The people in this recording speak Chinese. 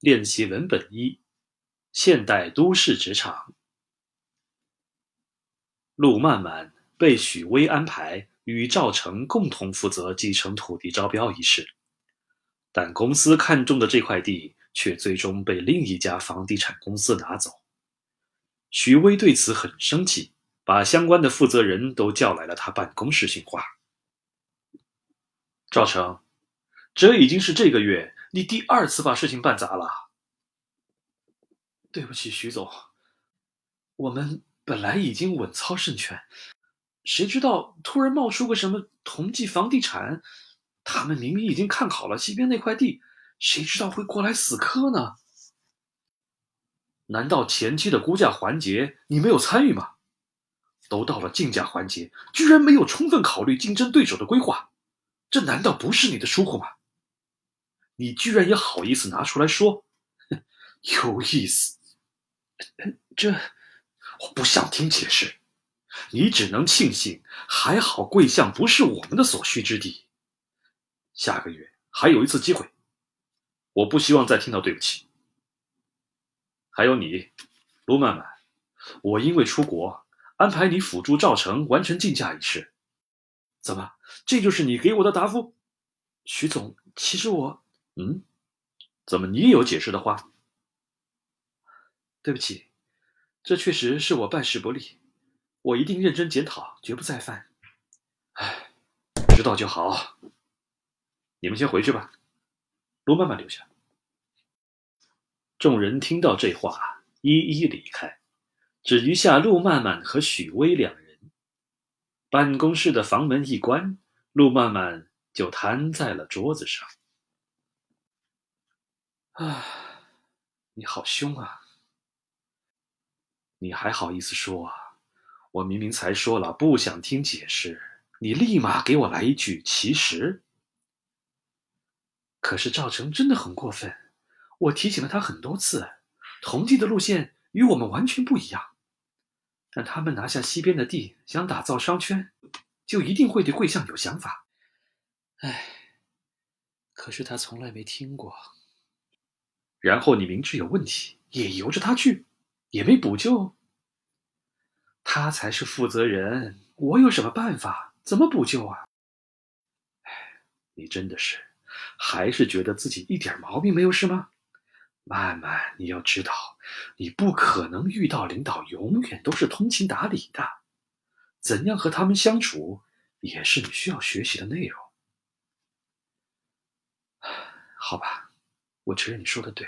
练习文本一：现代都市职场。陆漫漫被许巍安排与赵成共同负责继承土地招标一事，但公司看中的这块地却最终被另一家房地产公司拿走。许巍对此很生气，把相关的负责人都叫来了他办公室训话。赵成，这已经是这个月。你第二次把事情办砸了，对不起，徐总。我们本来已经稳操胜券，谁知道突然冒出个什么同济房地产？他们明明已经看好了西边那块地，谁知道会过来死磕呢？难道前期的估价环节你没有参与吗？都到了竞价环节，居然没有充分考虑竞争对手的规划，这难道不是你的疏忽吗？你居然也好意思拿出来说，有意思。这我不想听解释，你只能庆幸还好贵相不是我们的所需之地。下个月还有一次机会，我不希望再听到对不起。还有你，卢曼曼，我因为出国安排你辅助赵成完成竞价一事。怎么，这就是你给我的答复？徐总，其实我……嗯，怎么你也有解释的话？对不起，这确实是我办事不力，我一定认真检讨，绝不再犯。唉，知道就好。你们先回去吧，陆曼曼留下。众人听到这话，一一离开，只余下陆曼曼和许巍两人。办公室的房门一关，陆曼曼就瘫在了桌子上。啊，你好凶啊！你还好意思说啊？我明明才说了不想听解释，你立马给我来一句其实。可是赵成真的很过分，我提醒了他很多次，同济的路线与我们完全不一样。但他们拿下西边的地，想打造商圈，就一定会对贵巷有想法。唉，可是他从来没听过。然后你明知有问题，也由着他去，也没补救。他才是负责人，我有什么办法？怎么补救啊？哎，你真的是，还是觉得自己一点毛病没有是吗？曼曼，你要知道，你不可能遇到领导永远都是通情达理的，怎样和他们相处，也是你需要学习的内容。好吧。我承认你说的对，